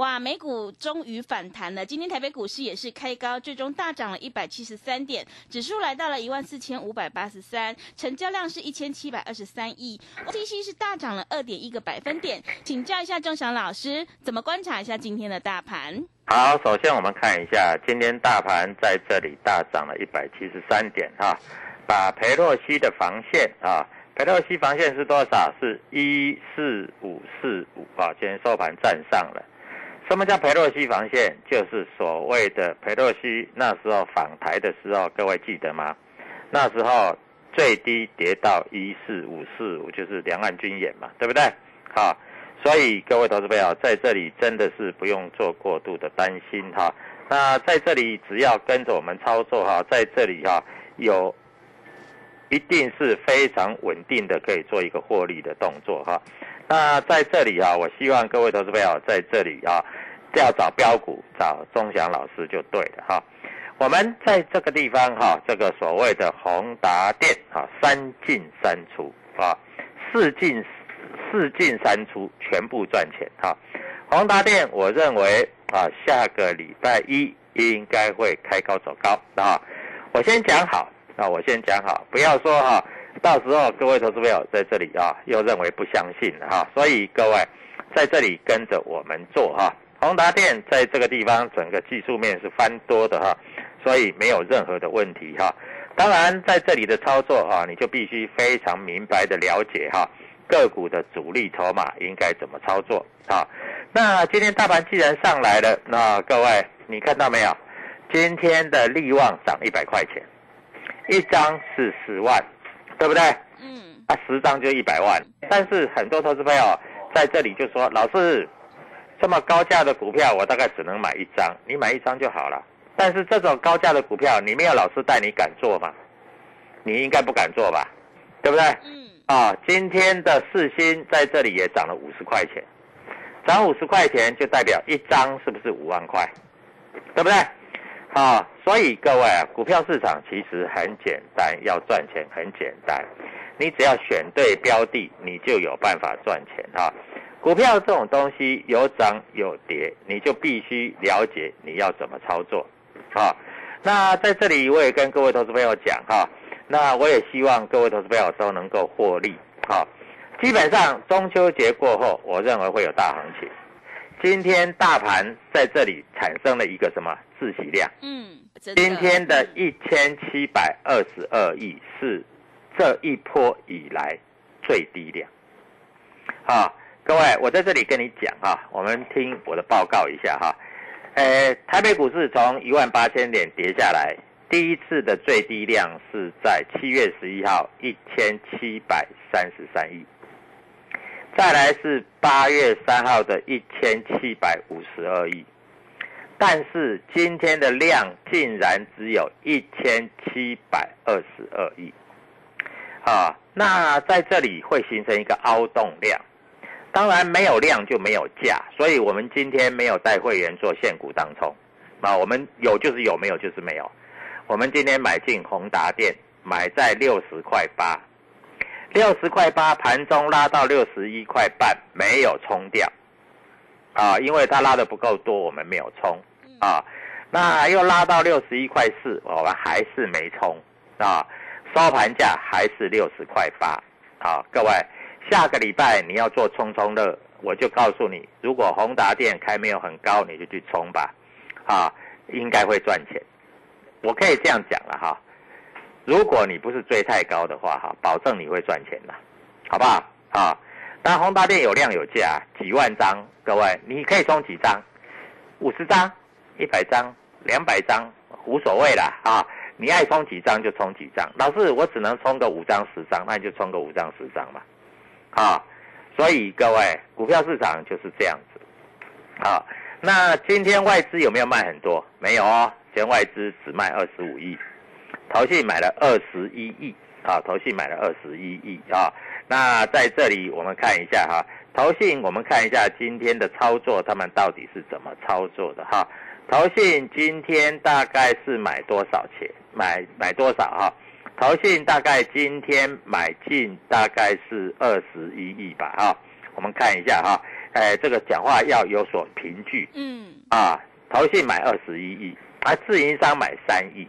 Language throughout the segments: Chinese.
哇，美股终于反弹了。今天台北股市也是开高，最终大涨了一百七十三点，指数来到了一万四千五百八十三，成交量是一千七百二十三亿，OTC 是大涨了二点一个百分点。请教一下钟祥老师，怎么观察一下今天的大盘？好，首先我们看一下今天大盘在这里大涨了一百七十三点哈，把裴洛西的防线啊，裴洛西防线是多少？是一四五四五啊，今天收盘站上了。什么叫佩洛西防线？就是所谓的佩洛西那时候访台的时候，各位记得吗？那时候最低跌到一四五四五，就是两岸军演嘛，对不对？好，所以各位投资朋友在这里真的是不用做过度的担心哈。那在这里只要跟着我们操作哈，在这里哈有一定是非常稳定的，可以做一个获利的动作哈。那在这里啊，我希望各位投资朋友在这里啊，要找标股，找钟祥老师就对了哈。我们在这个地方哈，这个所谓的宏达电啊，三进三出啊，四进四进三出，全部赚钱哈。宏达电，我认为啊，下个礼拜一应该会开高走高啊。我先讲好啊，我先讲好，不要说哈。到时候各位投资朋友在这里啊，又认为不相信了哈，所以各位在这里跟着我们做哈。宏达电在这个地方整个技术面是翻多的哈，所以没有任何的问题哈。当然在这里的操作啊，你就必须非常明白的了解哈个股的主力筹码应该怎么操作啊。那今天大盘既然上来了，那各位你看到没有？今天的利旺涨一百块钱，一张是十万。对不对？嗯，啊，十张就一百万。但是很多投资朋友在这里就说：“老师，这么高价的股票，我大概只能买一张，你买一张就好了。”但是这种高价的股票，你没有老师带，你敢做吗？你应该不敢做吧？对不对？嗯。啊，今天的四星在这里也涨了五十块钱，涨五十块钱就代表一张是不是五万块？对不对？啊，所以各位啊，股票市场其实很简单，要赚钱很简单，你只要选对标的，你就有办法赚钱啊。股票这种东西有涨有跌，你就必须了解你要怎么操作啊。那在这里我也跟各位投资朋友讲哈，那我也希望各位投资朋友都能够获利啊。基本上中秋节过后，我认为会有大行情。今天大盘在这里产生了一个什么自喜量？嗯，今天的一千七百二十二亿是这一波以来最低量。好，各位，我在这里跟你讲哈，我们听我的报告一下哈。呃，台北股市从一万八千点跌下来，第一次的最低量是在七月十一号一千七百三十三亿，再来是八月三号的一千七百五十二亿，但是今天的量竟然只有一千七百二十二亿，啊，那在这里会形成一个凹洞量。当然没有量就没有价，所以我们今天没有带会员做现股当冲，啊，我们有就是有，没有就是没有。我们今天买进宏达电，买在六十块八，六十块八盘中拉到六十一块半，没有冲掉，啊，因为它拉的不够多，我们没有冲，啊，那又拉到六十一块四，我们还是没冲，啊，收盘价还是六十块八，啊，各位。下个礼拜你要做冲冲乐，我就告诉你，如果宏达电开没有很高，你就去冲吧，啊，应该会赚钱。我可以这样讲了哈，如果你不是追太高的话哈，保证你会赚钱的，好不好？啊，但宏达电有量有价，几万张，各位你可以冲几张，五十张、一百张、两百张无所谓啦啊，你爱冲几张就冲几张。老师，我只能冲个五张十张，那你就冲个五张十张嘛。啊，所以各位，股票市场就是这样子。啊，那今天外资有没有卖很多？没有哦，今天外资只卖二十五亿，投信买了二十一亿啊，投信买了二十一亿啊。那在这里我们看一下哈，投信我们看一下今天的操作，他们到底是怎么操作的哈？投信今天大概是买多少钱？买买多少哈？投信大概今天买进大概是二十一亿吧，哈，我们看一下哈，哎，这个讲话要有所凭据，嗯，啊，投信买二十一亿，啊，自营商买三亿，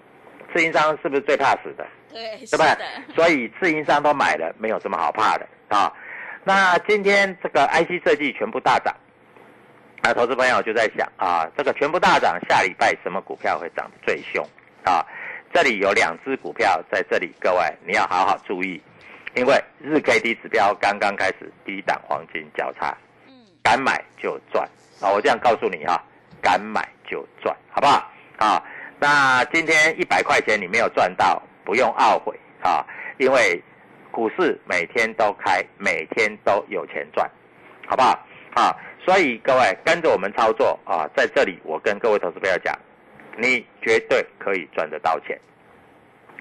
自营商是不是最怕死的？对，对不对？所以自营商都买了，没有什么好怕的啊。那今天这个 IC 设计全部大涨，啊，投资朋友就在想啊，这个全部大涨，下礼拜什么股票会涨最凶啊？这里有两只股票在这里，各位你要好好注意，因为日 K D 指标刚刚开始低档黄金交叉，嗯，敢买就赚啊！我这样告诉你啊，敢买就赚，好不好？啊，那今天一百块钱你没有赚到，不用懊悔啊，因为股市每天都开，每天都有钱赚，好不好？啊，所以各位跟着我们操作啊，在这里我跟各位投资朋友讲。你绝对可以赚得到钱，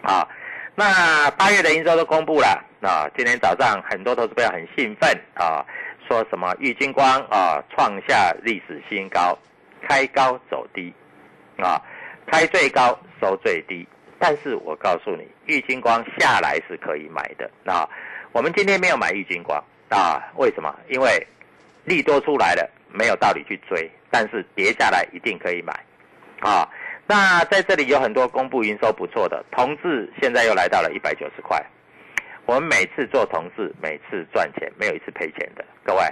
啊！那八月的营收都公布了，啊，今天早上很多投资朋友很兴奋啊，说什么玉金光啊创下历史新高，开高走低，啊，开最高收最低。但是我告诉你，玉金光下来是可以买的，啊，我们今天没有买玉金光，啊，为什么？因为利多出来了，没有道理去追，但是跌下来一定可以买，啊。那在这里有很多公布营收不错的，同志现在又来到了一百九十块。我们每次做同志，每次赚钱，没有一次赔钱的。各位，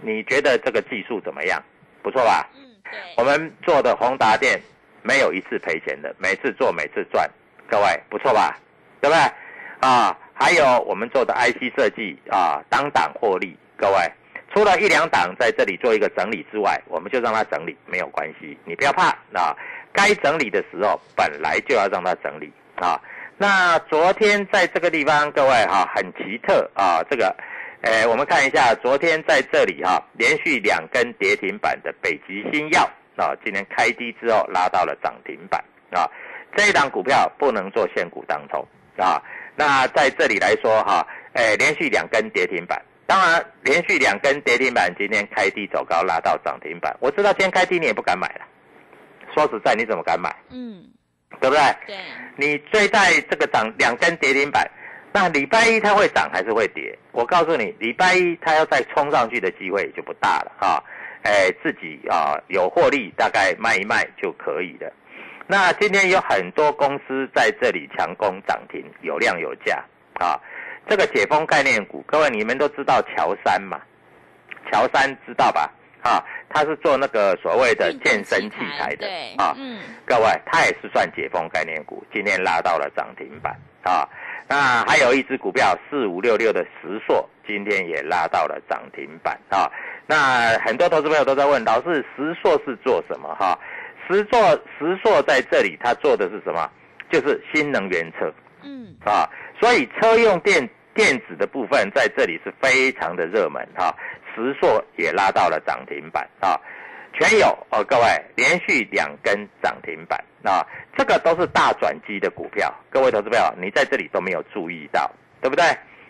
你觉得这个技术怎么样？不错吧？嗯，对。我们做的宏达电没有一次赔钱的，每次做每次赚。各位，不错吧？对不对？啊，还有我们做的 IC 设计啊，当档获利。各位，除了一两档在这里做一个整理之外，我们就让它整理，没有关系，你不要怕啊。该整理的时候，本来就要让它整理啊。那昨天在这个地方，各位哈，很奇特啊。这个，诶，我们看一下，昨天在这里哈，连续两根跌停板的北极星药啊，今天开低之后拉到了涨停板啊。这一档股票不能做现股当中啊。那在这里来说哈，诶，连续两根跌停板，当然连续两根跌停板，今天开低走高拉到涨停板。我知道今天开低你也不敢买了。说实在，你怎么敢买？嗯，对不对？对，你追在这个涨两根跌停板，那礼拜一它会涨还是会跌？我告诉你，礼拜一它要再冲上去的机会就不大了啊！哎，自己啊有获利，大概卖一卖就可以了。那今天有很多公司在这里强攻涨停，有量有价啊！这个解封概念股，各位你们都知道乔山嘛？乔山知道吧？啊！他是做那个所谓的健身器材的啊，嗯，各位，他也是算解封概念股，今天拉到了涨停板啊。那还有一只股票四五六六的石硕，今天也拉到了涨停板啊。那很多投资朋友都在问，老师石硕是做什么哈？石硕石硕在这里，他做的是什么？就是新能源车嗯，啊，所以车用电电子的部分在这里是非常的热门哈、啊，石硕也拉到了涨停板啊，全有哦，各位连续两根涨停板啊，这个都是大转机的股票，各位投资朋友，你在这里都没有注意到，对不对？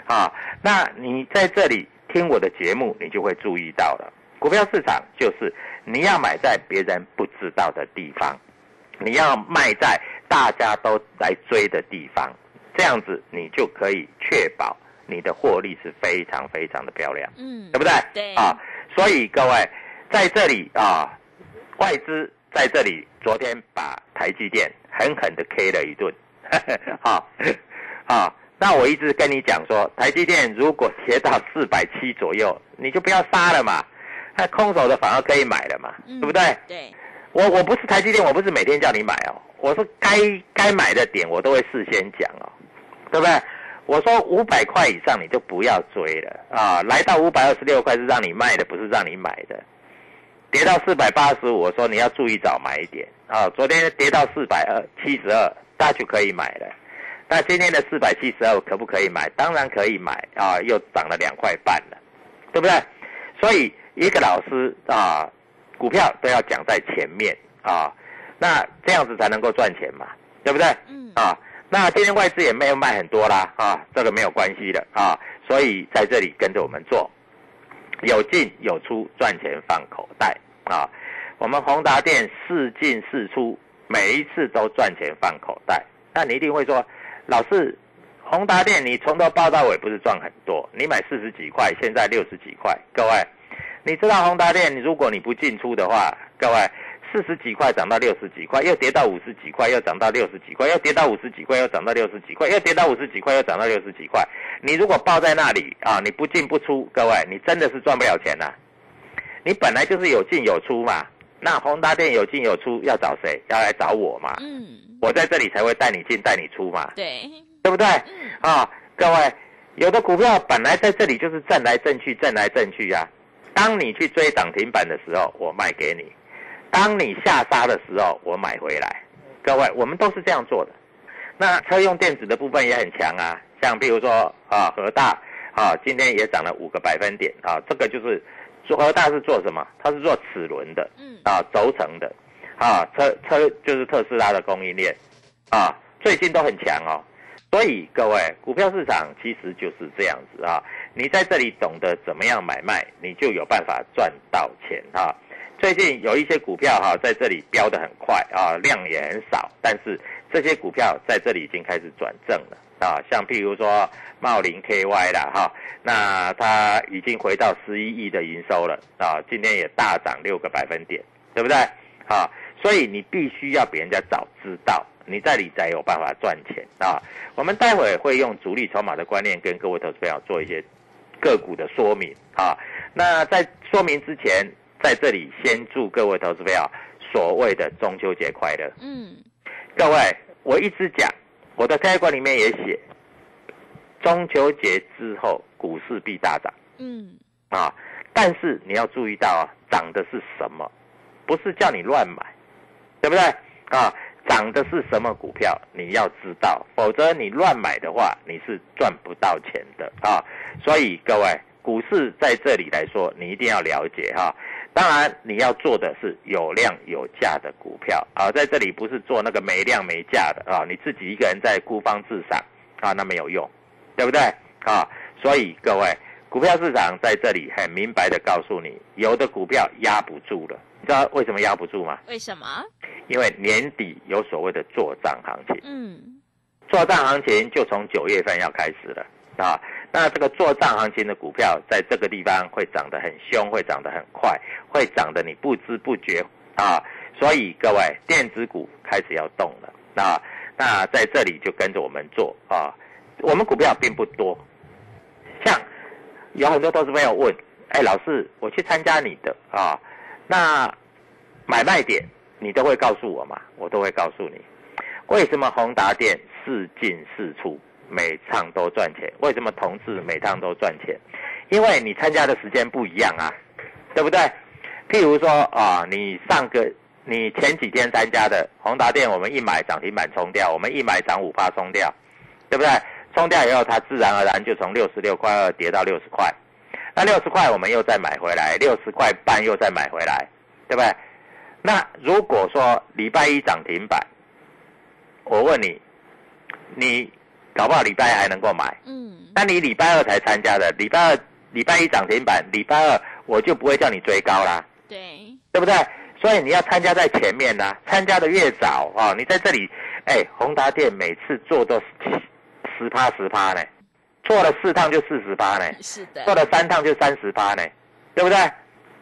啊，那你在这里听我的节目，你就会注意到了。股票市场就是你要买在别人不知道的地方，你要卖在大家都来追的地方，这样子你就可以确保你的获利是非常非常的漂亮，嗯，对不对？对啊，所以各位在这里啊，外资在这里昨天把台积电狠狠的 K 了一顿，好，啊，那我一直跟你讲说，台积电如果跌到四百七左右，你就不要杀了嘛，那空手的反而可以买了嘛，嗯对不对？对，我我不是台积电，我不是每天叫你买哦，我是该该买的点我都会事先讲哦，对不对？我说五百块以上你就不要追了啊，来到五百二十六块是让你卖的，不是让你买的。跌到四百八十五，我说你要注意早买一点啊。昨天跌到四百二七十二，那就可以买了。那今天的四百七十二可不可以买？当然可以买啊，又涨了两块半了，对不对？所以一个老师啊，股票都要讲在前面啊，那这样子才能够赚钱嘛，对不对？嗯，啊，那今天外资也没有卖很多啦，啊，这个没有关系的啊，所以在这里跟着我们做，有进有出，赚钱放口袋啊。我们宏达店四进四出，每一次都赚钱放口袋。那你一定会说，老师，宏达店你从头报到尾不是赚很多？你买四十几块，现在六十几块，各位，你知道宏达店，如果你不进出的话，各位。四十几块涨到六十几块，又跌到五十几块，又涨到六十几块，又跌到五十几块，又涨到六十几块，又跌到五十几块，又涨到六十几块。你如果抱在那里啊，你不进不出，各位，你真的是赚不了钱呐、你本来就是有进有出嘛，那宏达店有进有出，要找谁？要来找我嘛。嗯，我在这里才会带你进带你出嘛，对，对不对？嗯，啊，各位，有的股票本来在这里就是震来震去，震来震去啊。当你去追涨停板的时候，我卖给你；当你下杀的时候，我买回来。各位，我们都是这样做的。那车用电子的部分也很强啊，像比如说啊，和大啊，今天也涨了五个百分点啊，这个就是做和大是做什么？它是做齿轮的，嗯，啊，轴承的，啊，车车就是特斯拉的供应链，啊，最近都很强哦。所以各位，股票市场其实就是这样子啊，你在这里懂得怎么样买卖，你就有办法赚到钱啊。最近有一些股票哈、在这里飙得很快啊，量也很少，但是这些股票在这里已经开始转正了啊，像譬如说茂林 KY 啦哈、那它已经回到十一亿的营收了啊，今天也大涨六个百分点，对不对？啊，所以你必须要比人家早知道，你在理财有办法赚钱啊。我们待会会用主力筹码的观念跟各位投资朋友做一些个股的说明啊。那在说明之前，在这里先祝各位投资朋友所谓的中秋节快乐。嗯，各位，我一直讲，我的开馆里面也写，中秋节之后股市必大涨嗯，啊。但是你要注意到啊，涨的是什么？不是叫你乱买，对不对啊？涨的是什么股票？你要知道，否则你乱买的话，你是赚不到钱的啊。所以各位，股市在这里来说，你一定要了解哈、当然，你要做的是有量有价的股票啊，在这里不是做那个没量没价的啊，你自己一个人在孤芳自赏啊，那没有用，对不对啊？所以各位，股票市场在这里很明白的告诉你，有的股票压不住了，你知道为什么压不住吗？为什么？因为年底有所谓的做账行情，嗯，做账行情就从九月份要开始了啊。那这个做账行情的股票，在这个地方会涨得很凶，会涨得很快，会涨得你不知不觉啊。所以各位，电子股开始要动了啊。那在这里就跟着我们做啊。我们股票并不多，像有很多投资朋友问，哎，老师，我去参加你的啊，那买卖点你都会告诉我嘛？我都会告诉你。为什么宏达电四进四出，每趟都赚钱？为什么同志每趟都赚钱？因为你参加的时间不一样啊，对不对？譬如说啊，你上个你前几天参加的宏达店，我们一买涨停板冲掉，我们一买涨五趴冲掉，对不对？冲掉以后，它自然而然就从六十六块二跌到六十块，那六十块我们又再买回来，六十块半又再买回来，对不对？那如果说礼拜一涨停板，我问你，你搞不好礼拜一还能够买，嗯，那你礼拜二才参加的，礼拜二礼拜一涨停板，礼拜二我就不会叫你追高啦，对，对不对？所以你要参加在前面呐、参加的越早哦，你在这里，哎，宏达店每次做都是十趴十趴呢，做了四趟就四十趴呢，是的，做了三趟就三十趴呢，对不对？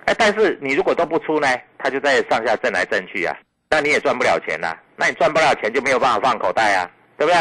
哎，但是你如果都不出呢，它就在上下震来震去啊，那你也赚不了钱呐、那你赚不了钱就没有办法放口袋啊，对不对？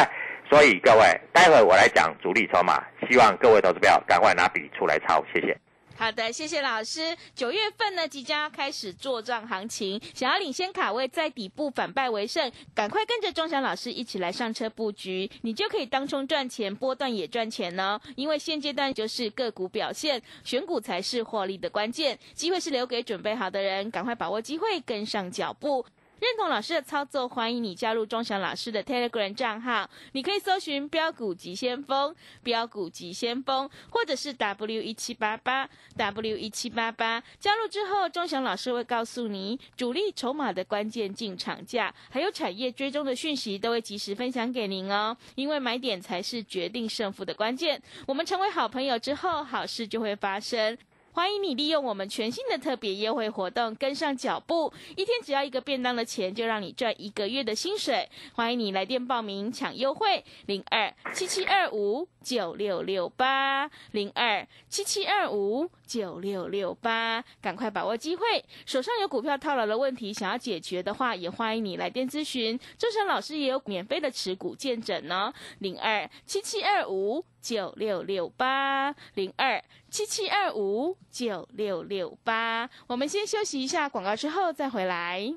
所以各位，待会我来讲主力筹码，希望各位投资票赶快拿笔出来抄，谢谢。好的，谢谢老师。九月份呢，即将要开始做账行情，想要领先卡位，在底部反败为胜，赶快跟着钟祥老师一起来上车布局，你就可以当冲赚钱，波段也赚钱呢。因为现阶段就是个股表现，选股才是获利的关键，机会是留给准备好的人，赶快把握机会，跟上脚步。认同老师的操作，欢迎你加入钟祥老师的 Telegram 账号。你可以搜寻“标股急先锋”、“标股急先锋”，或者是 W 一七八八 W 一七八八。加入之后，钟祥老师会告诉你主力筹码的关键进场价，还有产业追踪的讯息，都会及时分享给您哦。因为买点才是决定胜负的关键。我们成为好朋友之后，好事就会发生。欢迎你利用我们全新的特别优惠活动，跟上脚步，一天只要一个便当的钱，就让你赚一个月的薪水。欢迎你来电报名抢优惠，零二七七二五九六六八零二七七二五九六六八，赶快把握机会。手上有股票套牢的问题，想要解决的话，也欢迎你来电咨询。周晨老师也有免费的持股见证呢，零二七七二五九六六八零二七七二五九六六八。我们先休息一下广告，之后再回来。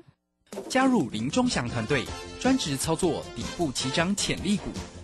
加入林忠祥团队，专职操作底部起涨潜力股，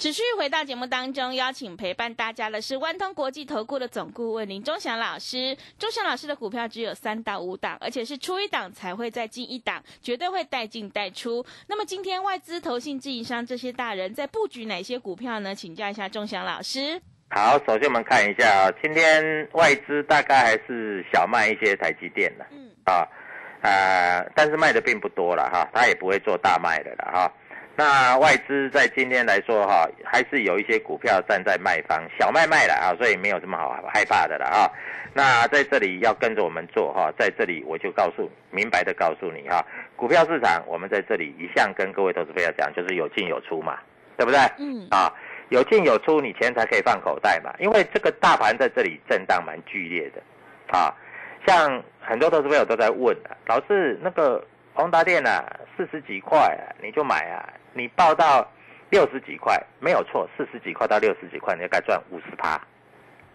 持续回到节目当中，邀请陪伴大家的是万通国际投顾的总顾问林忠祥老师。忠祥老师的股票只有三到五档，而且是出一档才会再进一档，绝对会带进带出。那么今天外资、投信、自营商这些大人在布局哪些股票呢？请教一下忠祥老师。好，首先我们看一下啊，今天外资大概还是小卖一些台积电的，嗯，啊，呃，但是卖的并不多了哈，它也不会做大卖的了哈。那外资在今天来说哈，还是有一些股票站在卖方，小卖卖了啊，所以没有什么好害怕的了啊。那在这里要跟着我们做哈，在这里我就告诉明白的告诉你哈，股票市场我们在这里一向跟各位投资朋友讲，就是有进有出嘛，对不对？嗯啊，有进有出，你钱才可以放口袋嘛。因为这个大盘在这里震荡蛮剧烈的，啊，像很多投资朋友都在问啊，老师那个宏达电啊，四十几块、啊、你就买啊，你报到六十几块没有错，四十几块到六十几块，你就该赚五十趴，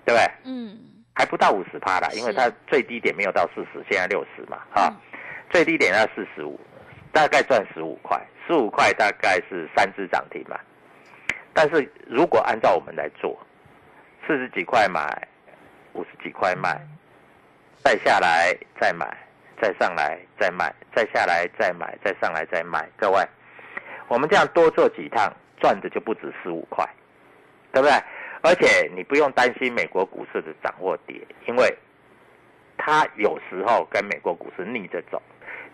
对不对？嗯，还不到五十趴啦，因为它最低点没有到四十，现在六十嘛，哈、嗯最低点要四十五，大概赚十五块，十五块大概是三只涨停嘛。但是如果按照我们来做，四十几块买，五十几块卖，再下来再买，再上来再卖，再下来再买，再上来再卖。各位，我们这样多做几趟，赚的就不止十五块，对不对？而且你不用担心美国股市的涨或跌，因为它有时候跟美国股市逆着走，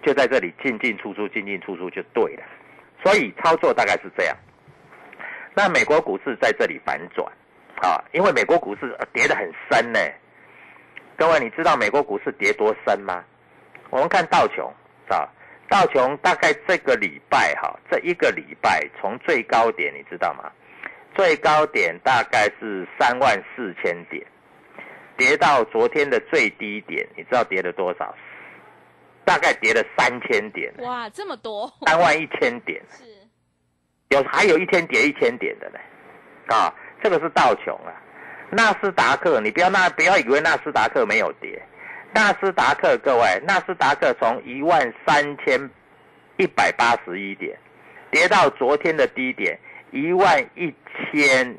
就在这里进进出出，进进出出就对了。所以操作大概是这样。那美国股市在这里反转啊，因为美国股市跌得很深呢。各位，你知道美国股市跌多深吗？我们看道琼啊，道琼大概这个礼拜哈，这一个礼拜从最高点你知道吗？最高点大概是三万四千点，跌到昨天的最低点，你知道跌了多少？大概跌了三千点，哇，这么多，三万一千点。是，有还有一天跌一千点的呢，啊，这个是道琼啊。纳斯达克，你不要那不要以为纳斯达克没有跌，纳斯达克各位，纳斯达克从一万三千一百八十一点跌到昨天的低点一万一千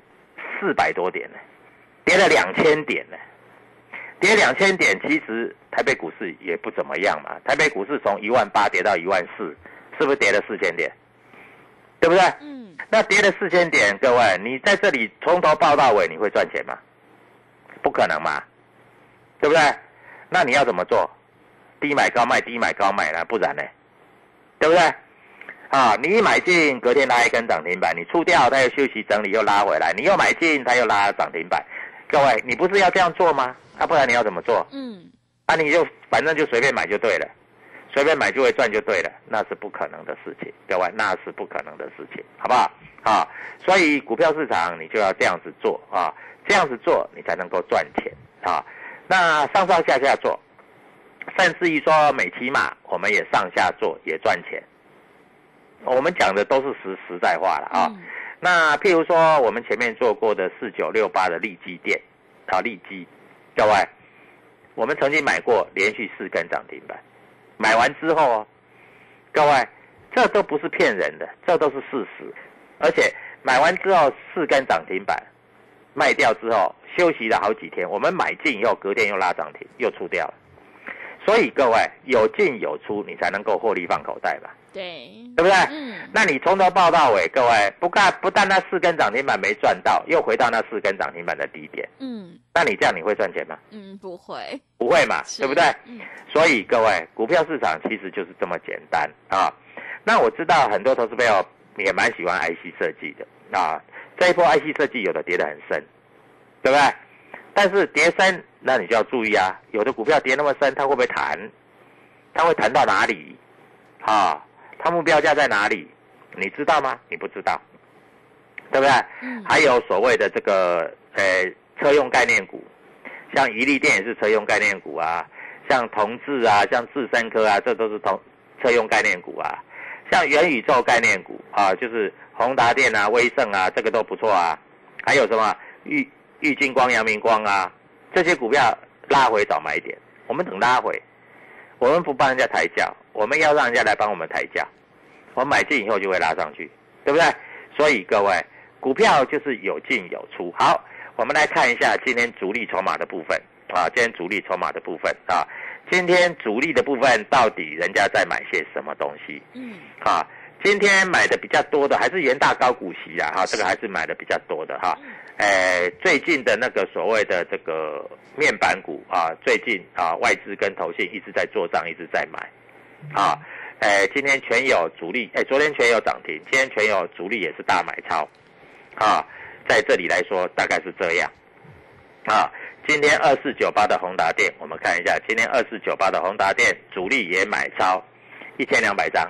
四百多点呢，跌了两千点呢，跌两千点，其实台北股市也不怎么样嘛，台北股市从一万八跌到一万四，是不是跌了四千点？对不对？嗯，那跌了四千点，各位，你在这里从头报到尾，你会赚钱吗？不可能嘛，对不对？那你要怎么做？低买高卖，低买高卖了，不然呢？对不对？啊，你一买进，隔天拉一根涨停板，你出掉，它又休息整理，又拉回来，你又买进，它又拉涨停板。各位，你不是要这样做吗？那、不然你要怎么做？嗯，啊，你就反正就随便买就对了，随便买就会赚就对了，那是不可能的事情，各位，那是不可能的事情，好不好？啊，所以股票市场你就要这样子做啊，这样子做你才能够赚钱啊。那上上下下做，甚至于说美骑马，我们也上下做也赚钱。我们讲的都是实实在话了啊。嗯那譬如说我们前面做过的四九六八的利基店，啊，利基，各位，我们曾经买过连续四根涨停板，买完之后哦，各位，这都不是骗人的，这都是事实，而且买完之后四根涨停板，卖掉之后休息了好几天，我们买进以后隔天又拉涨停，又出掉了，所以各位有进有出，你才能够获利放口袋吧，对，对不对？嗯，那你从头报到尾，各位不干不但那四根涨停板没赚到，又回到那四根涨停板的低点，嗯。那你这样你会赚钱吗？嗯，不会，不会嘛，是。对不对？嗯。所以各位，股票市场其实就是这么简单啊。那我知道很多投资朋友也蛮喜欢 IC 设计的啊，这一波 IC 设计有的跌得很深，对不对？但是跌深，那你就要注意啊，有的股票跌那么深，它会不会弹？它会弹到哪里？啊，它目标价在哪里？你知道吗？你不知道，对不对？嗯还有所谓的这个呃车用概念股，像宜利电也是车用概念股啊，像同志啊，像智深科啊，这都是同车用概念股啊。像元宇宙概念股啊，就是宏达电啊、威盛啊，这个都不错啊。还有什么玉玉金光、阳明光啊，这些股票拉回找买点，我们等拉回，我们不帮人家抬价，我们要让人家来帮我们抬价。我们买进以后就会拉上去，对不对？所以各位，股票就是有进有出。好，我们来看一下今天主力筹码的部分啊，今天主力筹码的部分啊，今天主力的部分到底人家在买些什么东西嗯啊？今天买的比较多的还是元大高股息啊，哈，这个还是买的比较多的哈。呃，最近的那个所谓的这个面板股啊，最近啊外资跟投信一直在做账，一直在买啊。呃，今天全有主力，哎，昨天全有涨停，今天全有主力也是大买超，啊，在这里来说大概是这样，啊，今天二四九八的宏达电，我们看一下，今天二四九八的宏达电主力也买超一千两百张，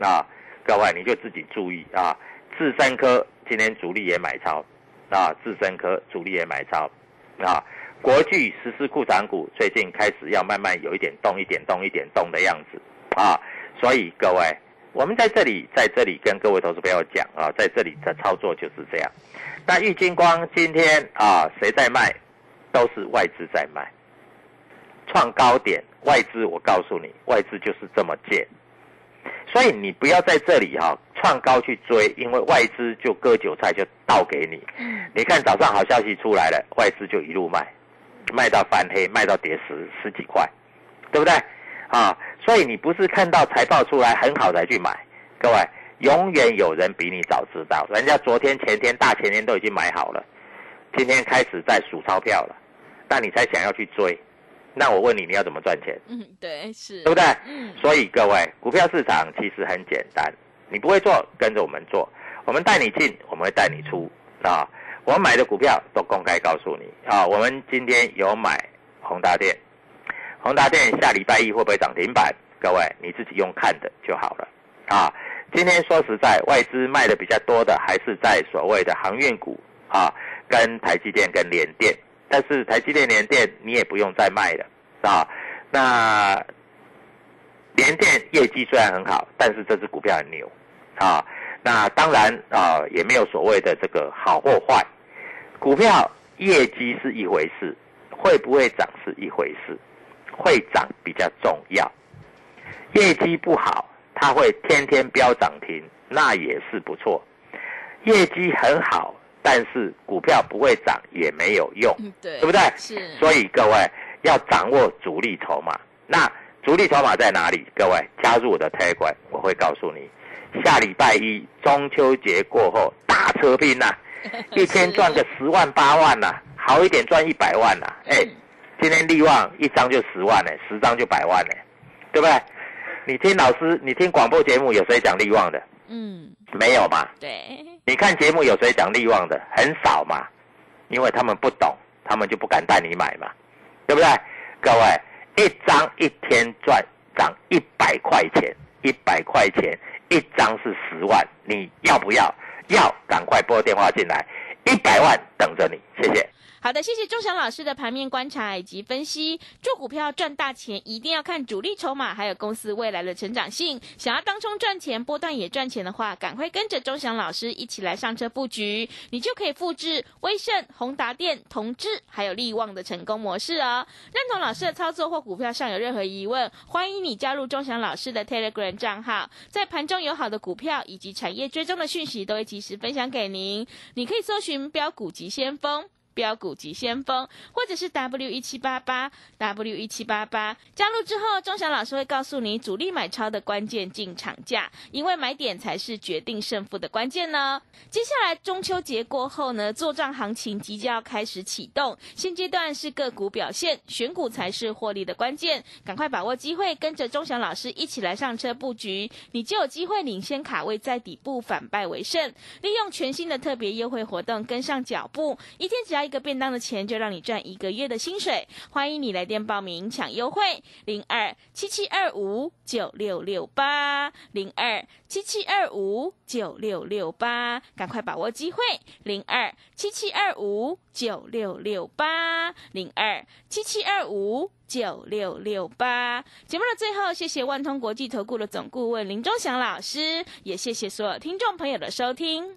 啊，各位你就自己注意啊，智深科今天主力也买超，啊，智深科主力也买超，啊，国巨实施库藏股最近开始要慢慢有一点动，一点动，一点动的样子，啊。所以各位，我们在这里，在这里跟各位投资朋友讲啊，在这里的操作就是这样。那玉金光今天啊，谁在卖？都是外资在卖，创高点，外资我告诉你，外资就是这么贱。所以你不要在这里哈、创高去追，因为外资就割韭菜就倒给你。嗯你看早上好消息出来了，外资就一路卖，卖到翻黑，卖到跌十十几块，对不对？啊，所以你不是看到财报出来很好才去买，各位，永远有人比你早知道，人家昨天、前天、大前天都已经买好了，今天开始在数钞票了，但你才想要去追，那我问你，你要怎么赚钱？嗯，对，是，对不对？嗯所以各位，股票市场其实很简单，你不会做，跟着我们做，我们带你进，我们会带你出啊。我们买的股票都公开告诉你啊。我们今天有买宏达电，宏达电下礼拜一会不会涨停板？各位你自己用看的就好了啊。今天说实在，外资卖的比较多的还是在所谓的航运股啊，跟台积电跟联电，但是台积电、联电你也不用再卖了啊。那联电业绩虽然很好，但是这只股票很牛啊。那当然啊、也没有所谓的这个好或坏。股票业绩是一回事，会不会涨是一回事，会涨比较重要。业绩不好，它会天天飙涨停，那也是不错。业绩很好，但是股票不会涨也没有用，嗯，对，对不对？是，所以各位要掌握主力筹码。那主力筹码在哪里？各位加入我的 Telegram，我会告诉你。下礼拜一中秋节过后大车拼呐、一天赚个十万八万呐、好一点赚一百万呐、哎、嗯今天利旺一张就十万呢、十张就百万呢、对不对？你听老师，你听广播节目有谁讲利旺的？嗯，没有嘛？对，你看节目有谁讲利旺的？很少嘛，因为他们不懂，他们就不敢带你买嘛，对不对？各位，一张一天赚涨一百块钱，一百块钱一张是十万，你要不要？要，赶快拨电话进来，一百万等着你，谢谢。好的，谢谢钟祥老师的盘面观察以及分析。做股票赚大钱，一定要看主力筹码，还有公司未来的成长性。想要当冲赚钱，波段也赚钱的话，赶快跟着钟祥老师一起来上车布局，你就可以复制威盛、宏达电、同志还有利旺的成功模式哦。认同老师的操作或股票上有任何疑问，欢迎你加入钟祥老师的 Telegram 账号，在盘中有好的股票以及产业追踪的讯息，都会及时分享给您。你可以搜寻标股急先锋。标股及先锋，或者是 W 一七八八 W 一七八八。加入之后，钟祥老师会告诉你主力买超的关键进场价，因为买点才是决定胜负的关键呢。接下来中秋节过后呢，做账行情即将要开始启动，现阶段是个股表现，选股才是获利的关键。赶快把握机会，跟着钟祥老师一起来上车布局，你就有机会领先卡位在底部，反败为胜。利用全新的特别优惠活动，跟上脚步，一天只要一个便当的钱，就让你赚一个月的薪水。欢迎你来电报名抢优惠，零二七七二五九六六八，零二七七二五九六六八，赶快把握机会，零二七七二五九六六八，零二七七二五。九六六八。节目的最后，谢谢万通国际投顾的总顾问林忠祥老师，也谢谢所有听众朋友的收听。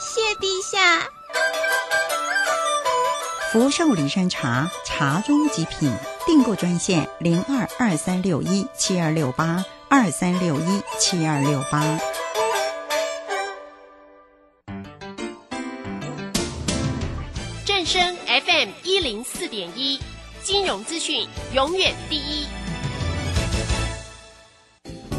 谢陛下。福寿梨山茶，茶中极品。订购专线零二二三六一七二六八二三六一七二六八。正声 FM 一零四点一，金融资讯永远第一。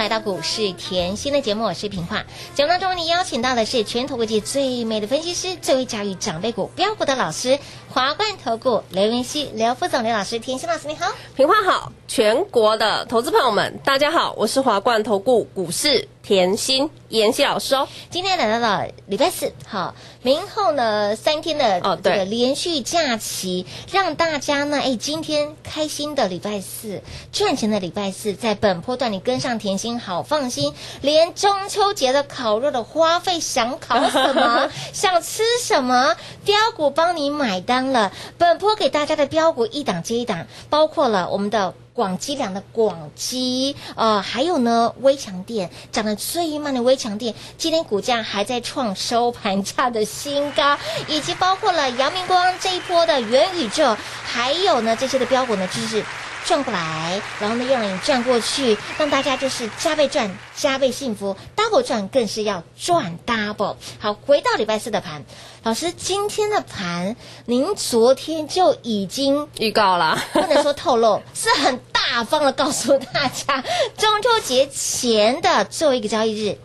来到股市甜心的节目，我是平化。节目当中，你邀请到的是全投国际最美的分析师、最会驾驭长辈股标股的老师，华冠投顾刘云熙、刘副总、刘老师，甜心老师你好。平化好，全国的投资朋友们，大家好，我是华冠投顾股市甜心妍希老师哦。今天来到了礼拜四，好，明后呢三天的哦对这个连续假期，让大家呢，哎，今天开心的礼拜四，赚钱的礼拜四，在本波段你跟上甜心，好放心。连中秋节的烤肉的花费，想烤什么，想吃什么，标股帮你买单了。本波给大家的标股一档接一档，包括了我们的。广积粮的广积，呃，还有呢，微强电涨得最慢的微强电，今天股价还在创收盘价的新高，以及包括了阳明光这一波的元宇宙，还有呢这些的标股呢，就是。转过来，然后呢，又让你转过去，让大家就是加倍赚、加倍幸福，double 赚更是要赚 double。好，回到礼拜四的盘，老师今天的盘，您昨天就已经预告了，不能说透露，是很大方的告诉大家，中秋节前的最后一个交易日。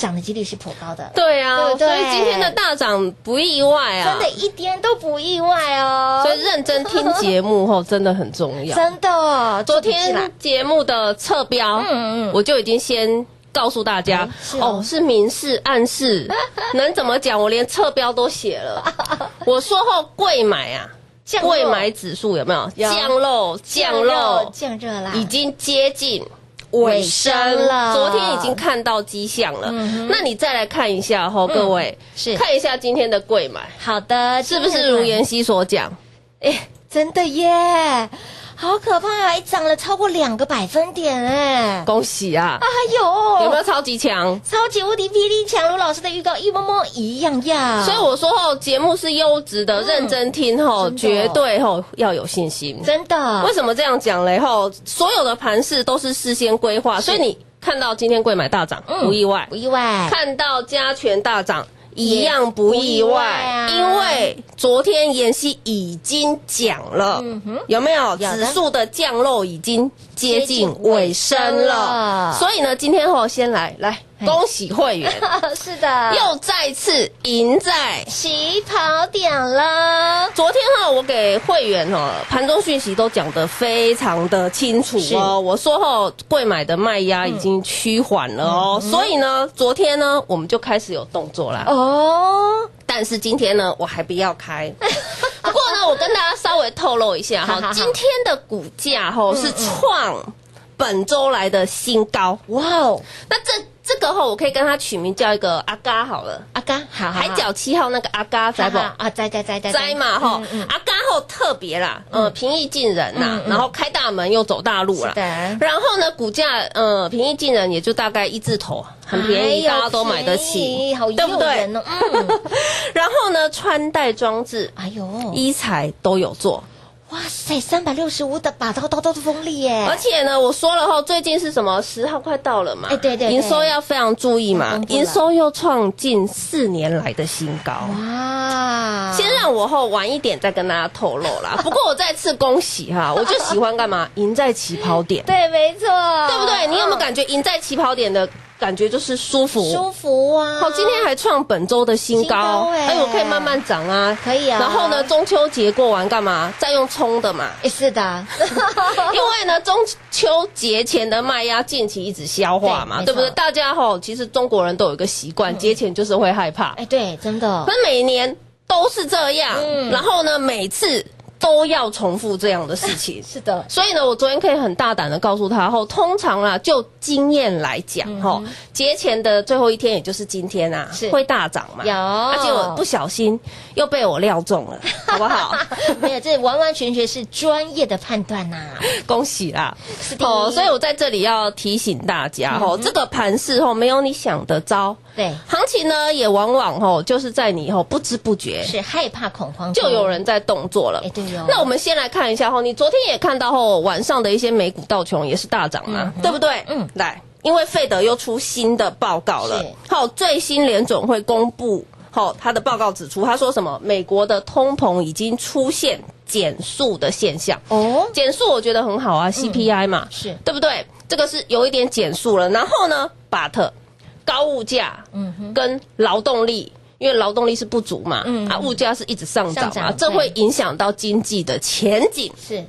涨的几率是颇高的，对啊，对对所以今天的大涨不意外啊，真的一点都不意外哦。所以认真听节目后 真的很重要，真的。昨天节目的测标，嗯嗯，我就已经先告诉大家，哦，是明示暗示，能怎么讲？我连测标都写了。我说后贵买啊，贵买指数有没有降肉？降肉，降热啦，已经接近。尾声了。昨天已经看到迹象了。那你再来看一下哈，各位是。看一下今天的贵买，好的，是不是如妍希所讲？哎，真的耶，好可怕，还涨了超过两个百分点哎！恭喜啊！哎呦，有没有超级强？超级无敌霹雳强？如老师的预告一模模一样样。所以我说哦，节目是优质的，认真听吼，真的绝对吼要有信心。真的为什么这样讲嘞？吼，所有的盘势都是事先规划，所以你看到今天贵买大涨，嗯不意外不。意外，看到加权大涨。一样不意外因为昨天妍希已经讲了，嗯有没有？有指数的降落已经接近尾声了。了，所以呢，今天后先来来恭喜会员，是的，又再次赢在起跑点了。昨天哈，我给会员哦盘中讯息都讲得非常的清楚哦。我说后贵买的卖压已经趋缓了哦，所以呢，昨天呢我们就开始有动作啦。哦，但是今天呢，我还不要开。不过呢，我跟大家稍微透露一下哈，今天的股价哈是创本周来的新高。哇哦，那这这个哈，我可以跟他取名叫一个阿嘎好了。阿嘎，好好好。海角七号那个阿嘎，在不？好好啊，在在在在栽嘛哈嗯嗯，阿嘎后特别啦，呃，平易近人呐嗯，嗯。然后开大门又走大路啦。是的，然后呢，股价呃平易近人，也就大概一字头，很便宜，哎大家都买得起对不对。嗯，然后呢，穿戴装置、哎呦，衣材都有做，哇塞，三百六十五的把刀刀刀的锋利耶！而且呢，我说了后，最近是什么十号快到了嘛？哎对对对营收要非常注意嘛营收又创近四年来的新高。哇，先让我后晚一点再跟大家透露啦。不过我再次恭喜哈，我就喜欢干嘛？赢在起跑点，对，没错，对不对？你有没有感觉赢在起跑点的感觉就是舒服？舒服啊？好，今天还创本周的新新高高，哎哎，我可以慢慢涨啊，可以啊。然后呢，中秋节过完干嘛？再用冲的嘛，哎是的，因为呢，中秋节前的卖压近期一直消化嘛，对不对？大家吼，其实中国人都有一个习惯，节前就是会害怕，哎对，真的。可，是每年都是这样，嗯。然后呢，每次都要重复这样的事情。是的，所以呢，我昨天可以很大胆的告诉他，后通常啊，就经验来讲，哈、节前的最后一天，也就是今天啊，会大涨嘛。有而且我不小心又被我料中了，好不好？没有，这完完全全是专业的判断呐。恭喜啦！是的哦，所以我在这里要提醒大家，哦，这个盘势哦，没有你想的糟。对，行情呢，也往往哦，就是在你哦不知不觉是害怕恐慌，就有人在动作了。哎对哦那我们先来看一下哈，你昨天也看到后晚上的一些美股道琼也是大涨嘛，对不对？嗯来，因为费德又出新的报告了是，好，最新联总会公布。好，他的报告指出，他说什么？美国的通膨已经出现减速的现象。哦，减速我觉得很好啊，CPI 嘛，是对不对？这个是有一点减速了。然后呢，but 高物价，嗯哼。跟劳动力。因为劳动力是不足嘛，嗯。啊，物价是一直上涨嘛，这会影响到经济的前景，是。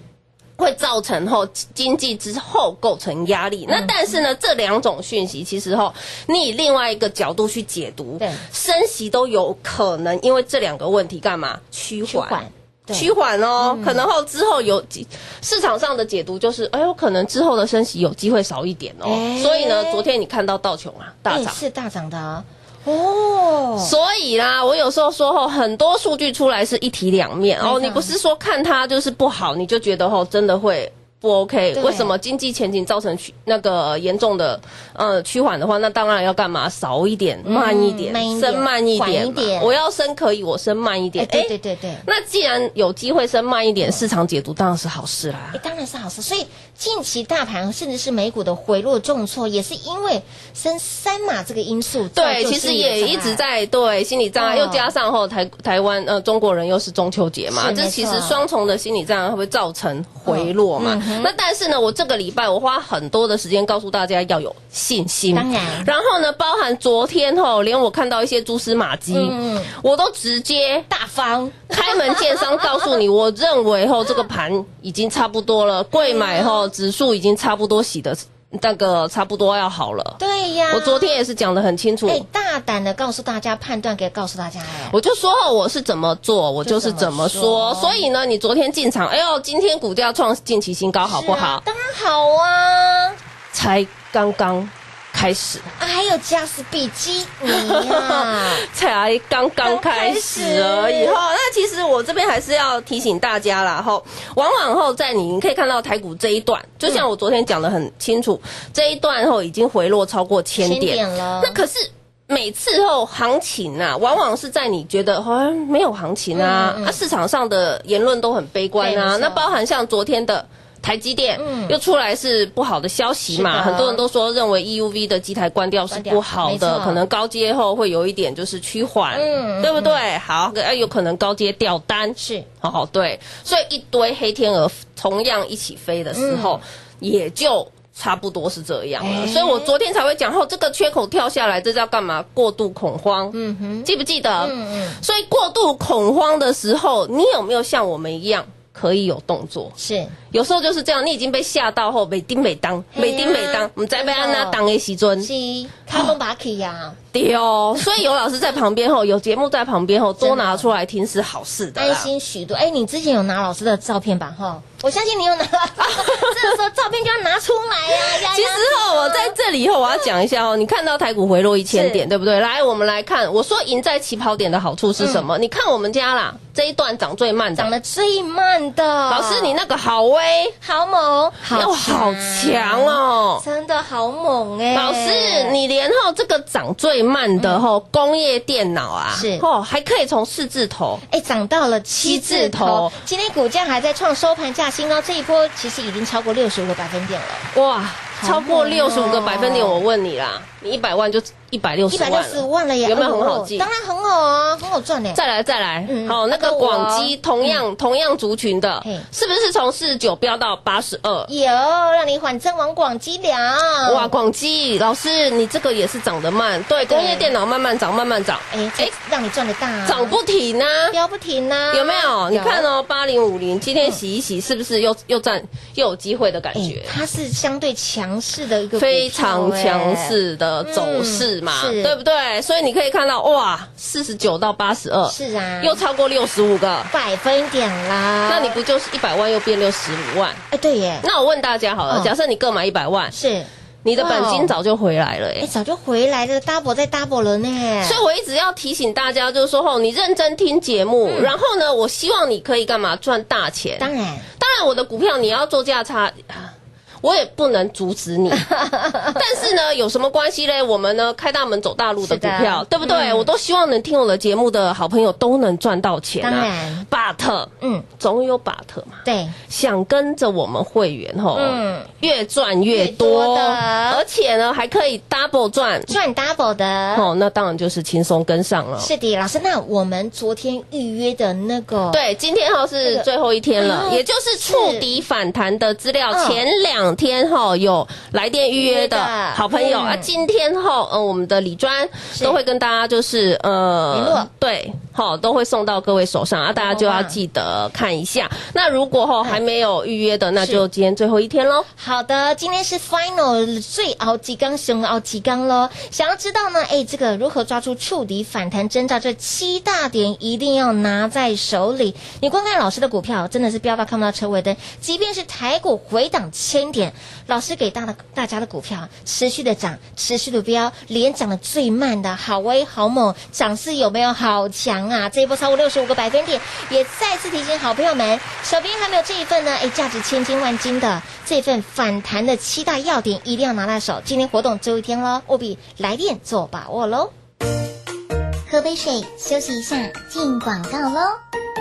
会造成后经济之后构成压力。嗯。那但是呢，这两种讯息其实后，你以另外一个角度去解读对，升息都有可能因为这两个问题干嘛？趋缓趋缓。哦，可能后之后有几市场上的解读就是，哎呦，可能之后的升息有机会少一点哦。哎所以呢，昨天你看到道琼啊大涨，哎是大涨的啊哦，所以啦，我有时候说吼，很多数据出来是一体两面哦。你不是说看它就是不好，你就觉得吼真的会不 OK？为什么经济前景造成趋那个严重的呃趋缓的话，那当然要干嘛？少一点，慢一点，嗯慢一点升慢一点我要升可以，我升慢一点哎。对对对对。那既然有机会升慢一点，市场解读当然是好事啦哎，。当然是好事。所以近期大盘甚至是美股的回落重挫，也是因为升三码这个因素对，其实也一直在对心理障碍，哦又加上后台台湾呃中国人又是中秋节嘛，这其实双重的心理障碍会不会造成回落嘛？嗯哼。那但是呢，我这个礼拜我花很多的时间告诉大家要有信心，当然。然后呢，包含昨天吼，连我看到一些蛛丝马迹，嗯。我都直接大方。开门见山告诉你，我认为吼这个盘已经差不多了，贵买吼指数已经差不多洗的那个差不多要好了。对呀。我昨天也是讲的很清楚，哎，大胆的告诉大家，判断给告诉大家，哎，我就说我是怎么做，我就是怎么说。就怎么说所以呢，你昨天进场，哎呦，今天股价创近期新高，好不好？当然好啊，才刚刚开始。啊，还有加斯比基尼啊，才刚刚开始而已哈。那其实我这边还是要提醒大家啦哈，往往后在你你可以看到台股这一段，就像我昨天讲的很清楚，这一段后已经回落超过千千点点了那可是。每次后行情啊，往往是在你觉得好像没有行情啊，嗯嗯啊市场上的言论都很悲观啊，那包含像昨天的。台积电嗯。又出来是不好的消息嘛，很多人都说认为 EUV 的机台关掉是不好的，可能高阶后会有一点就是趋缓，嗯。对不对？好，呃有可能高阶掉单，是。哦，对，所以一堆黑天鹅同样一起飞的时候，也就。差不多是这样了，所以我昨天才会讲后，这个缺口跳下来，这叫干嘛？过度恐慌，嗯哼，记不记得？嗯嗯，所以过度恐慌的时候，你有没有像我们一样可以有动作？是。有时候就是这样，你已经被吓到后，每丁每当，每丁每当，我们再被安娜当的时尊，是卡对哦。所以有老师在旁边吼，有节目在旁边吼，多拿出来听是好事的。安心许多。哎，你之前有拿老师的照片吧？哈，我相信你有拿，这个时候照片就要拿出来呀。呀其实哦，我在这里以后我要讲一下哦，你看到台股回落一千点，对不对？来，我们来看，我说赢在起跑点的好处是什么？你看我们家啦，这一段涨最慢的，涨得最慢的，老师你那个好威，好猛，要好强哦。真的好猛哎！老师，你连后这个涨最慢的吼工业电脑啊，是。哦，还可以从四字头。哎，涨到了七字头，今天股价还在创收盘价新高，这一波其实已经超过六十五个百分点了，哇，超过六十五个哦百分点，我问你啦，你一百万就一百六十万了，六十万了耶，有没有很好记？当然很好啊，很好赚呢。再来再来，嗯好，那个广基同样同样族群的，是不是从四十九飙到八十二？有让你缓增往广积粮，哇，广基老师，你这个也是涨得慢，对，工业电脑慢慢涨，慢慢涨，哎哎，让你赚得大，涨不停啊！飙不停啊，有没有？你看哦，八零五零今天洗一洗，是不是又又占又有机会的感哎觉？它是相对强势的一个非常哎强势的走势嘛，嗯对不对？所以你可以看到，哇，四十九到八十二，是啊，又超过六十五个，百分点啦。那你不就是一百万又变六十五万？哎对耶，那我问大家好了，嗯假设你各买一百万，是你的本金早就回来了哎耶。早就回来了，double 在 double 了呢。所以我一直要提醒大家，就是说吼，你认真听节目，然后呢，我希望你可以干嘛赚大钱？当然当然，我的股票你要做价差，啊我也不能阻止你。但是呢，有什么关系嘞？我们呢开大门走大路的股票，对不对？嗯我都希望能听我的节目的好朋友都能赚到钱当啊。然 but 嗯，总有 but 嘛。对，想跟着我们会员吼，嗯越赚越越多多，的而且呢还可以 double 赚，赚 double 的。哦，那当然就是轻松跟上了。是的，老师，那我们昨天预约的那个，对，今天哈是最后一天了，哦也就是触底反弹的资料。嗯前两天哈有来电预约的好朋友嗯啊，今天哈呃我们的李专都会跟大家就是呃对，好都会送到各位手上啊，大家就要记得看一下。那如果哈还没有预约的，那就今天最后一天喽。好的，今天是 final 最熬几缸熊熬几缸喽。想要知道呢，哎，这个如何抓住触底反弹征兆这七大点，一定要拿在手里。你光看老师的股票，真的是飙到看不到车尾灯。即便是台股回档千点，老师给大的大家的股票持续的涨，持续的飙，连涨的最慢的好威好猛，涨势有没有好强啊？这一波超过六十五个百分点，也再次提醒好朋友们，手边还没有这一份呢，哎，价值千金万金的这份反弹的七大要点，一定要拿到手。今天活动最后一天喽，务必来电做把握喽。喝杯水，休息一下，进广告喽。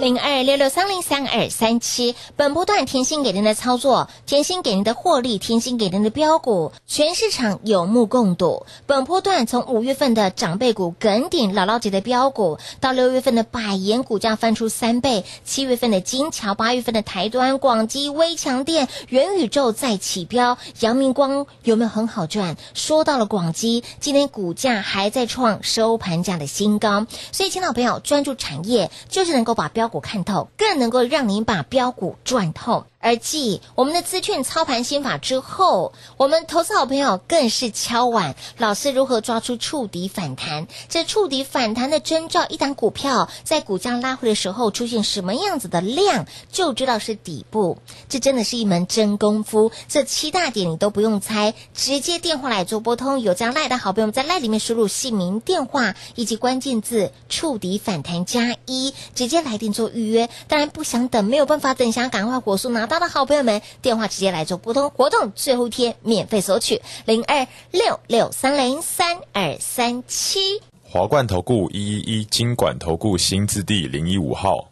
零二六六三零三二三七，本波段甜心给您的操作，甜心给您的获利，甜心给您的标股，全市场有目共睹。本波段从五月份的长辈股耿顶姥姥级的标股，到六月份的百元股价翻出三倍，七月份的金桥，八月份的台端、广基、微强电、元宇宙再起标，阳明光有没有很好赚？说到了广基，今天股价还在创收盘价的新高，所以，青岛朋友，专注产业就是能够把标股看透，更能够让您把标股赚透。而继我们的资讯操盘心法之后，我们投资好朋友更是敲碗，老师如何抓出触底反弹？这触底反弹的征兆，一档股票在股价拉回的时候出现什么样子的量，就知道是底部。这真的是一门真功夫。这七大点你都不用猜，直接电话来做拨通。有这样赖的好朋友，在赖里面输入姓名、电话以及关键字“触底反弹加一”，直接来电做预约。当然不想等，没有办法等，想赶快火速拿到的好朋友们，电话直接来做拨通。活动最后一天免费索取零二六六三零三二三七。华冠投顾一一一金管投顾新字第零一五号，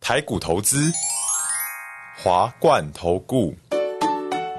台股投资，华冠投顾。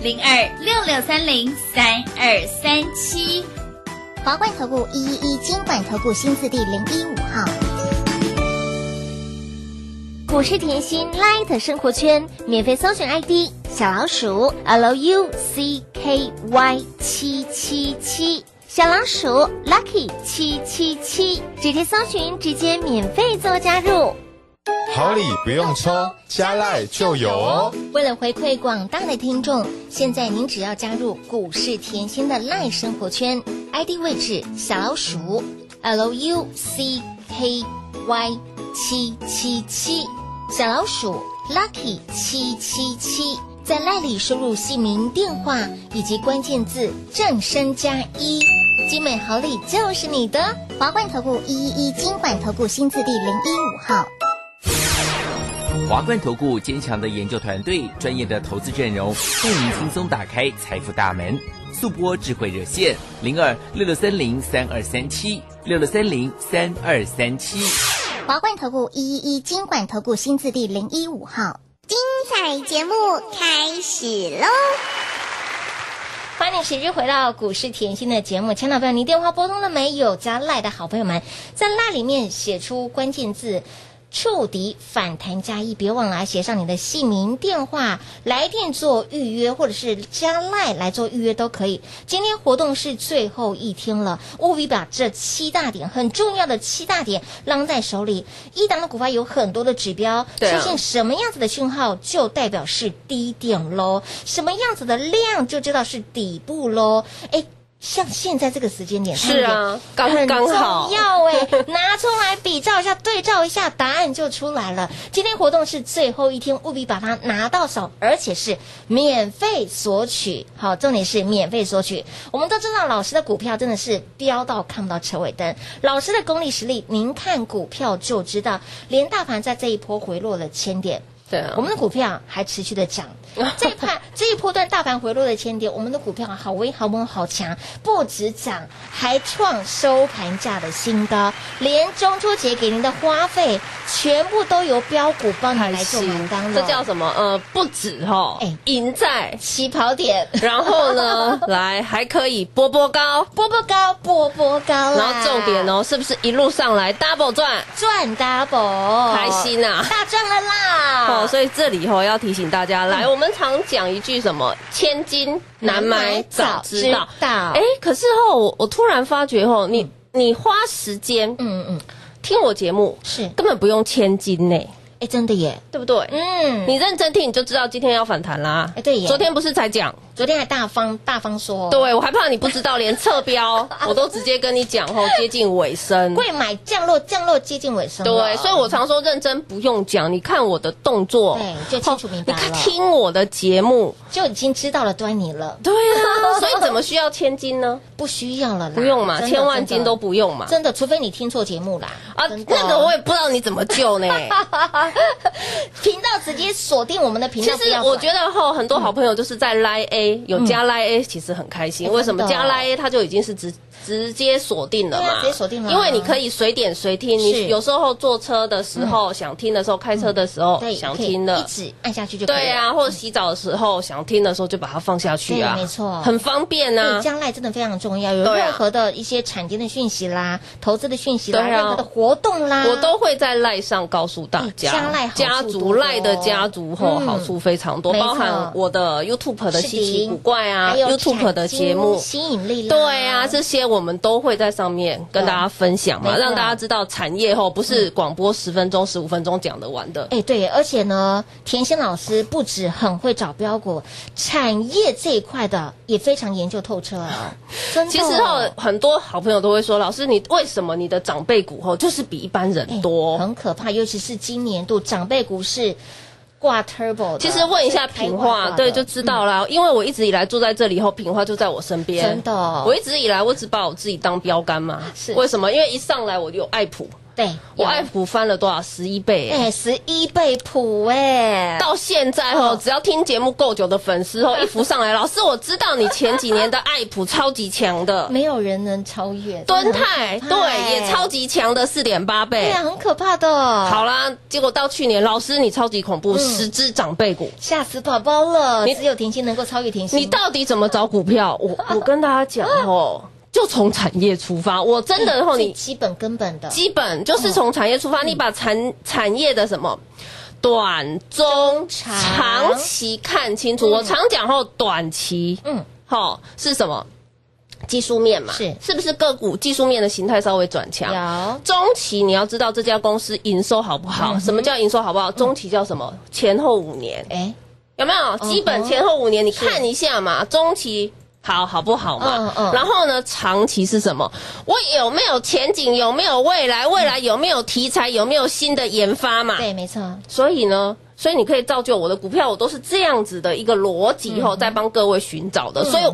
零二六六三零三二三七，华冠投顾一一一金管投顾新字第零一五号。股市甜心 Light 生活圈免费搜寻 ID 小老鼠 L U C K Y 七七七，小老鼠 Lucky 七七七，直接搜寻，直接免费做加入。好礼不用抽，加赖就有哦。为了回馈广大的听众，现在您只要加入股市甜心的赖生活圈，ID 位置小老鼠 L U C K Y 七七七，小老鼠 Lucky 七七七，在赖里输入姓名、电话以及关键字“正声加一”，精美好礼就是你的。华冠投顾一一一金管投顾新字第零一五号。华冠投顾坚强的研究团队，专业的投资阵容，带您轻松打开财富大门。速播智慧热线零二六六三零三二三七六六三零三二三七。华冠投顾一一一金管投顾新字第零一五号。精彩节目开始喽！欢迎持续回到股市甜心的节目，亲爱的朋友，你电话拨通了没有？加赖的好朋友们，在赖里面写出关键字。触底反弹加一，别忘了写上你的姓名、电话，来电做预约，或者是加赖来做预约都可以。今天活动是最后一天了，务必把这七大点很重要的七大点浪在手里。一档的股票有很多的指标，出现什么样子的讯号，就代表是低点喽；什么样子的量，就知道是底部喽。哎。像现在这个时间点，是啊刚很刚好重要哎，拿出来比照一下，对照一下，答案就出来了。今天活动是最后一天，务必把它拿到手，而且是免费索取。好，重点是免费索取。我们都知道，老师的股票真的是飙到看不到车尾灯，老师的功力实力，您看股票就知道。连大盘在这一波回落了千点。对啊。我们的股票还持续的涨，这一盘这一波段大盘回落的千点，我们的股票好威好猛好强，不止涨，还创收盘价的新高，连中秋节给您的花费全部都由标股帮你来做买单了。这叫什么？呃，不止哈，赢在起跑点，然后呢，来还可以波波高，波波高，波波高啦。然后重点哦，是不是一路上来 double 赚？赚 double，开心啊。大赚了啦！哦，所以这里吼要提醒大家，来，我们常讲一句什么“千金难买早知道”，早知道。哎，可是哦，我我突然发觉哦，你你花时间，嗯嗯，听我节目是。根本不用千金呢。哎，真的耶，对不对？嗯，你认真听，你就知道今天要反弹啦。哎，对耶，昨天不是才讲？昨天还大方大方说，对，我还怕你不知道，连侧标我都直接跟你讲后，接近尾声。贵买降落降落接近尾声了，对，所以我常说认真不用讲，你看我的动作，对就清楚明白了你看听我的节目就已经知道了端倪了。对啊，所以怎么需要千金呢？不需要了啦，不用嘛，千万金都不用嘛。真的，除非你听错节目啦。啊，那个我也不知道你怎么救呢。频道直接锁定我们的频道，其实我觉得后很多好朋友就是在 Line A 有加 Line A，其实很开心。哎为什么？加真的 Line A 他就已经是直直接锁定了嘛，直接锁定了啊。因为你可以随点随听，你有时候坐车的时候想听的时候，开车的时候想听的。一。指按下去就可以对啊，或者洗澡的时候想听的时候就把它放下去啊，没错。很方便对，啊。将来真的非常重要，有任何的一些产业的讯息啦、投资的讯息啦、任何的活动啦，我都会在赖上告诉大家，加赖家族赖的家族后嗯。好处非常多，包含我的 YouTube 的稀奇古怪啊，YouTube 的节目。吸引力，对啊，这些我们都会在上面跟大家分享嘛，让大家知道产业后不是广播十分钟、十五分钟讲得完的。哎，对，而且呢，田心老师不止很会找标股，产业这一块的也非常研究透彻啊。真的，其实后很多好朋友都会说，老师你为什么你的长辈股后就是比一般人多？很可怕，尤其是今年度长辈股是挂 turbo 的。其实问一下平话，挂挂的对就知道啦。因为我一直以来坐在这里后，平话就在我身边。真的我一直以来我只把我自己当标杆嘛。是为什么？因为一上来我就有爱普，对，我有爱普翻了多少？十一倍、欸。哎，十一倍普哎，到现在哦，只要听节目够久的粉丝哦，一浮上来，老师我知道你前几年的爱普超级强的，没有人能超越。敦泰对也超级强的四点八倍对啊，，很可怕的。好啦，结果到去年，老师你超级恐怖，嗯十只长辈股。吓死宝宝了！你只有甜心能够超越甜心。你到底怎么找股票？我我跟大家讲哦，就从产业出发。我真的后你基本根本的，基本就是从产业出发，你把产产业的什么短、中、长长期看清楚。我常讲后，短期，嗯，好是什么？技术面嘛，是是不是个股技术面的形态稍微转强？有中期你要知道这家公司营收好不好？什么叫营收好不好？中期叫什么？前后五年，哎，有没有？基本前后五年你看一下嘛，中期。好好不好嘛？嗯嗯然后呢，长期是什么？我有没有前景？有没有未来？未来有没有题材？有没有新的研发嘛？对，没错，所以呢，所以你可以造就我的股票，我都是这样子的一个逻辑后，在帮各位寻找的。所以，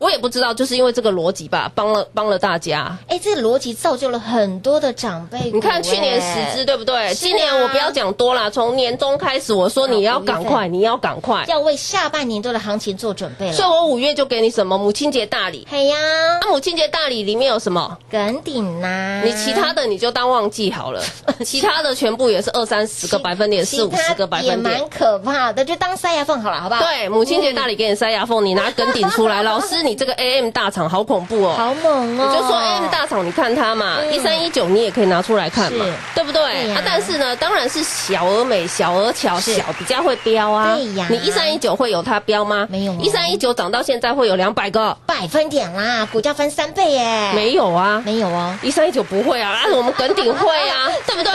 我也不知道，就是因为这个逻辑吧，帮了帮了大家。哎，这个逻辑造就了很多的长辈股。你看去年十只对不对？啊今年我不要讲多啦，从年中开始我说你要赶快，你要赶快。要为下半年度的行情做准备了。所以我五月就给你什么母亲节大礼。嘿呀，那母亲节大礼里面有什么？梗顶呐，你其他的你就当忘记好了，其他的全部也是二三十个百分点，四五十个百分点也蛮。可怕的，就当塞牙缝好了，好不好？对，母亲节大礼给你塞牙缝，你拿梗顶出来。老师，你这个 AM 大厂好恐怖哦，好猛哦！你就说 AM 大厂，你看它嘛，嗯一三一九你也可以拿出来看嘛是，对不对？啊，但是呢，当然是小而美、小而巧、是小比较会标啊。对呀你一三一九会有它标吗？没有哦一三一九涨到现在会有两百个？百分点啦，股价翻三倍耶！没有啊，没有哦，一三一九不会啊，啊，我们耿鼎会啊，对不对？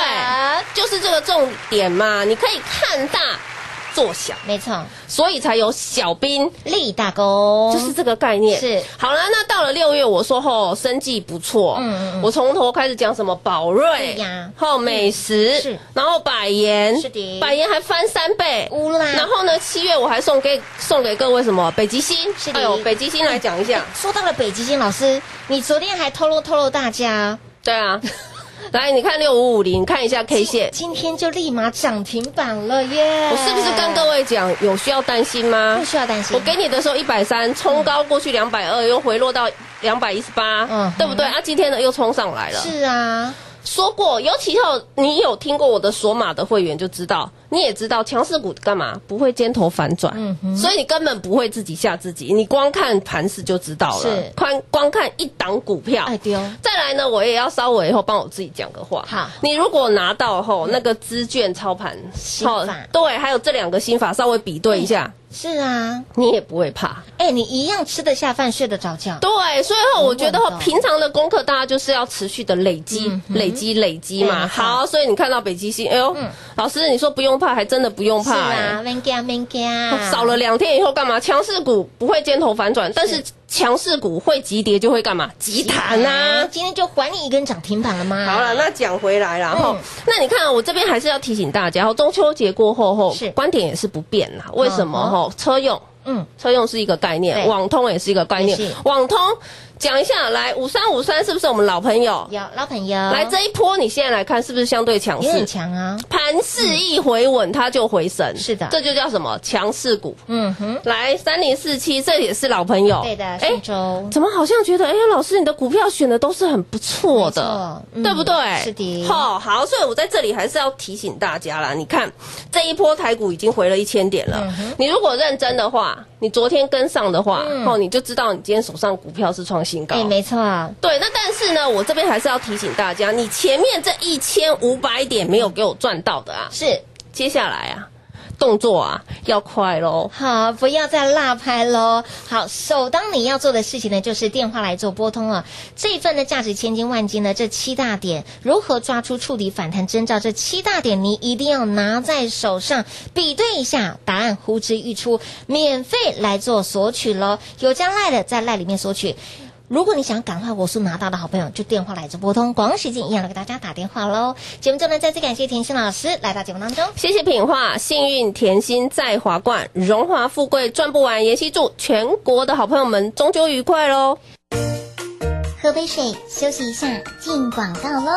就是这个重点嘛，你可以看大做小，没错，所以才有小兵。立大功，就是这个概念。是。好了，那到了六月，我说后生计不错，嗯嗯嗯。我从头开始讲什么宝瑞对呀。后美食是。然后百盐是的。百盐还翻三倍，乌啦。然后呢，七月我还送给送给各位什么北极星，是的。哎呦，北极星来讲一下，说到了北极星老师，你昨天还透露透露大家，对啊，来你看六五五零，看一下 K 线。今天就立马涨停板了耶！我是不是跟各位讲有需要担心吗？不需要担心？我给你的时候一百三，冲高过去两百二，又回落到两百一十八嗯，对不对？啊，今天呢又冲上来了。是啊，说过，尤其后你有听过我的索马的会员就知道，你也知道强势股干嘛不会尖头反转，所以你根本不会自己吓自己，你光看盘势就知道了。是。光光看一档股票，哎丢，再来呢，我也要稍微以后帮我自己讲个话。好。你如果拿到后那个资券操盘心后法对，还有这两个心法稍微比对一下，是啊，你也不会怕。哎，你一样吃得下饭，睡得着觉，对，所以后我觉得平常的功课，大家就是要持续的累积、嗯累积、累积嘛。好，所以你看到北极星，哎呦，嗯。老师你说不用怕，还真的不用是怕、是啊，免惊免惊，少了两天以后干嘛？强势股不会尖头反转，但是强势股会急跌就会干嘛？急弹啊！今天就还你一根涨停板了吗？好了，那讲回来了，哈、嗯那你看，我这边还是要提醒大家，中秋节过后后是观点也是不变啦。为什么？吼，车用，嗯，车用是一个概念，网通也是一个概念。网通讲一下，来五三五三是不是我们老朋友？有老朋友来这一波，你现在来看是不是相对强势有点？强啊，盘盘势一回稳，它就回升。是的这就叫什么强势股。嗯哼，来三零四七，这也是老朋友。对的，哎上周怎么好像觉得，哎，老师你的股票选的都是很不错的对不对？是的好，好，所以我在这里还是要提醒大家啦。你看这一波台股已经回了一千点了，嗯你如果认真的话，你昨天跟上的话，哦，你就知道你今天手上股票是创新高。哎，没错。啊，对，那但是呢，我这边还是要提醒大家，你前面这一千五百点没有给我赚到的啊，是。接下来啊，动作啊要快喽。好，不要再落拍喽。好，首当你要做的事情呢，就是电话来做拨通了。这一份的价值千金万金呢，这七大点如何抓出触底反弹征兆？这七大点你一定要拿在手上，比对一下，答案呼之欲出，免费来做索取喽。有加赖的在赖里面索取。如果你想赶快我速拿到的好朋友，就电话来直拨通，广告时间一样的给大家打电话喽。节目中呢，再次感谢甜心老师来到节目当中。谢谢品画，幸运甜心在华冠，荣华富贵赚不完。妍希祝全国的好朋友们中秋愉快喽！喝杯水，休息一下，进广告喽。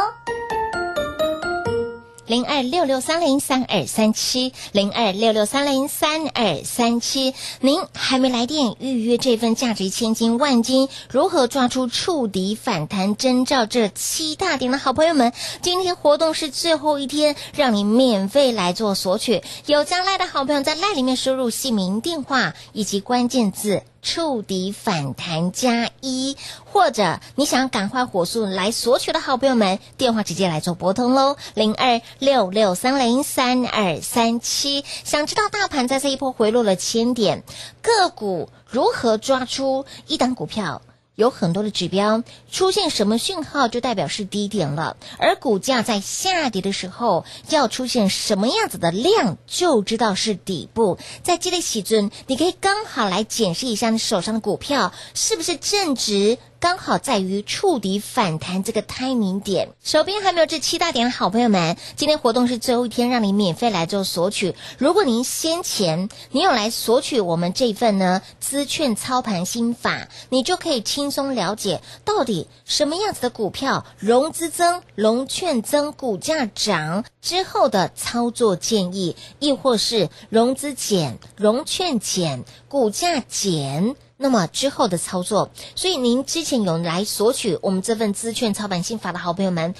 零二六六三零三二三七，零二六六三零三二三七。您还没来电预约这份价值千金万金，如何抓出触底反弹征兆？这七大点的好朋友们，今天活动是最后一天，让你免费来做索取。有加赖的好朋友在赖里面输入姓名、电话以及关键字。触底反弹加一，或者你想赶快火速来索取的好朋友们，电话直接来做拨通喽，零二六六三零三二三七。想知道大盘在这一波回落了千点，个股如何抓出一档股票？有很多的指标出现什么讯号，就代表是低点了。而股价在下跌的时候，要出现什么样子的量，就知道是底部。在这类喜尊，你可以刚好来检视一下你手上的股票是不是正值。刚好在于触底反弹这个 timing 点，手边还没有这七大点的好朋友们，今天活动是最后一天，让你免费来做索取。如果您先前你有来索取我们这份呢资券操盘心法，你就可以轻松了解到底什么样子的股票融资增、融券增、股价涨之后的操作建议，亦或是融资减、融券减、股价减。那么之后的操作，所以您之前有来索取我们这份资券操盘心法的好朋友们，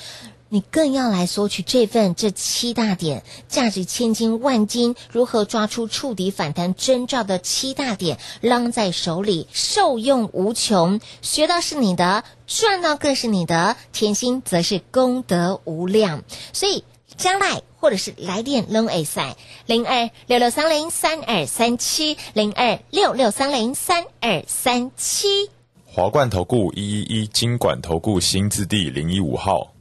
你更要来索取这份这七大点价值千金万金，如何抓出触底反弹征兆的七大点，扔在手里，受用无穷，学到是你的，赚到更是你的，甜心则是功德无量，所以。将来或者是来电 long A 赛零二六六三零三二三七零二六六三零三二三七。华冠投顾一一一金管投顾新字第零一五号，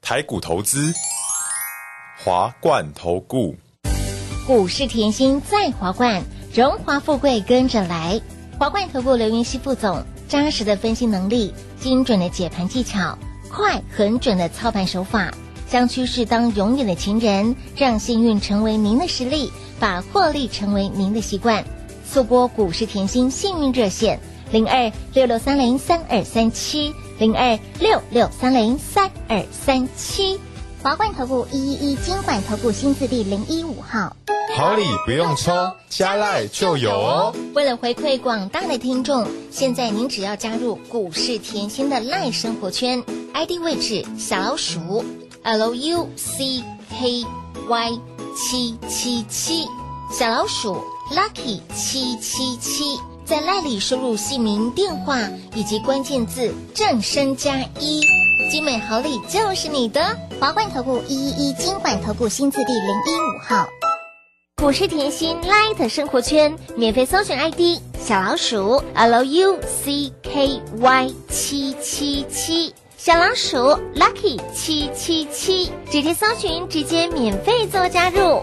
台股投资，华冠投顾。股市甜心在华冠，荣华富贵跟着来。华冠投顾刘云熙副总，扎实的分析能力，精准的解盘技巧，快很准的操盘手法，将趋势当永远的情人，让幸运成为您的实力，把获利成为您的习惯。速播股市甜心幸运热线零二六六三零三二三七零二六六三零三二三七。华冠投顾一一一金管投顾新字第零一五号。好礼不用抽，加赖就有哦。为了回馈广大的听众，现在您只要加入股市甜心的赖生活圈，ID 位置小老鼠 L U C K Y 七七七，小老鼠 Lucky 七七七，在赖里输入姓名、电话以及关键字“正声加一”，精美好礼就是你的。华冠投顾一一一金管投顾新字第零一五号。股市甜心 Light 生活圈免费搜寻 ID 小老鼠 L U C K Y 七七七，小老鼠 Lucky 七七七，直接搜寻，直接免费做加入。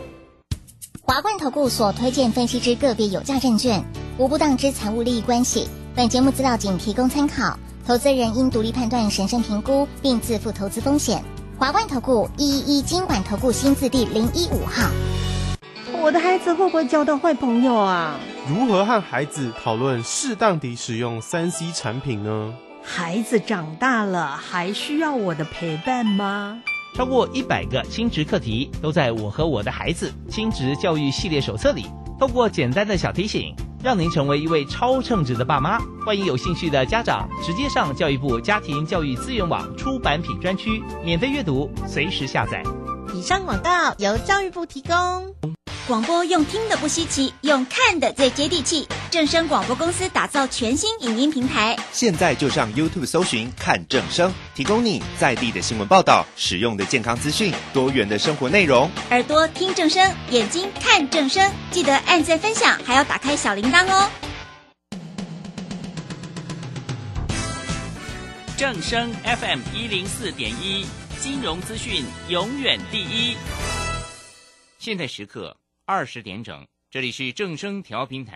华冠投顾所推荐分析之个别有价证券，无不当之财务利益关系。本节目资料仅提供参考，投资人应独立判断、审慎评估，并自负投资风险。华冠投顾一一一金管投顾新字第零一五号。我的孩子会不会交到坏朋友啊？如何和孩子讨论适当地使用三 C 产品呢？孩子长大了，还需要我的陪伴吗？超过一百个亲职课题都在我和我的孩子亲职教育系列手册里。透过简单的小提醒，让您成为一位超称职的爸妈。欢迎有兴趣的家长直接上教育部家庭教育资源网出版品专区免费阅读，随时下载。以上广告由教育部提供。广播用听的不稀奇，用看的最接地气。正声广播公司打造全新影音平台，现在就上 YouTube 搜寻“看正声”，提供你在地的新闻报道、实用的健康资讯、多元的生活内容。耳朵听正声，眼睛看正声，记得按赞分享，还要打开小铃铛哦。正声 FM 一零四点一，金融资讯永远第一。现在时刻二十点整，这里是正声调频台。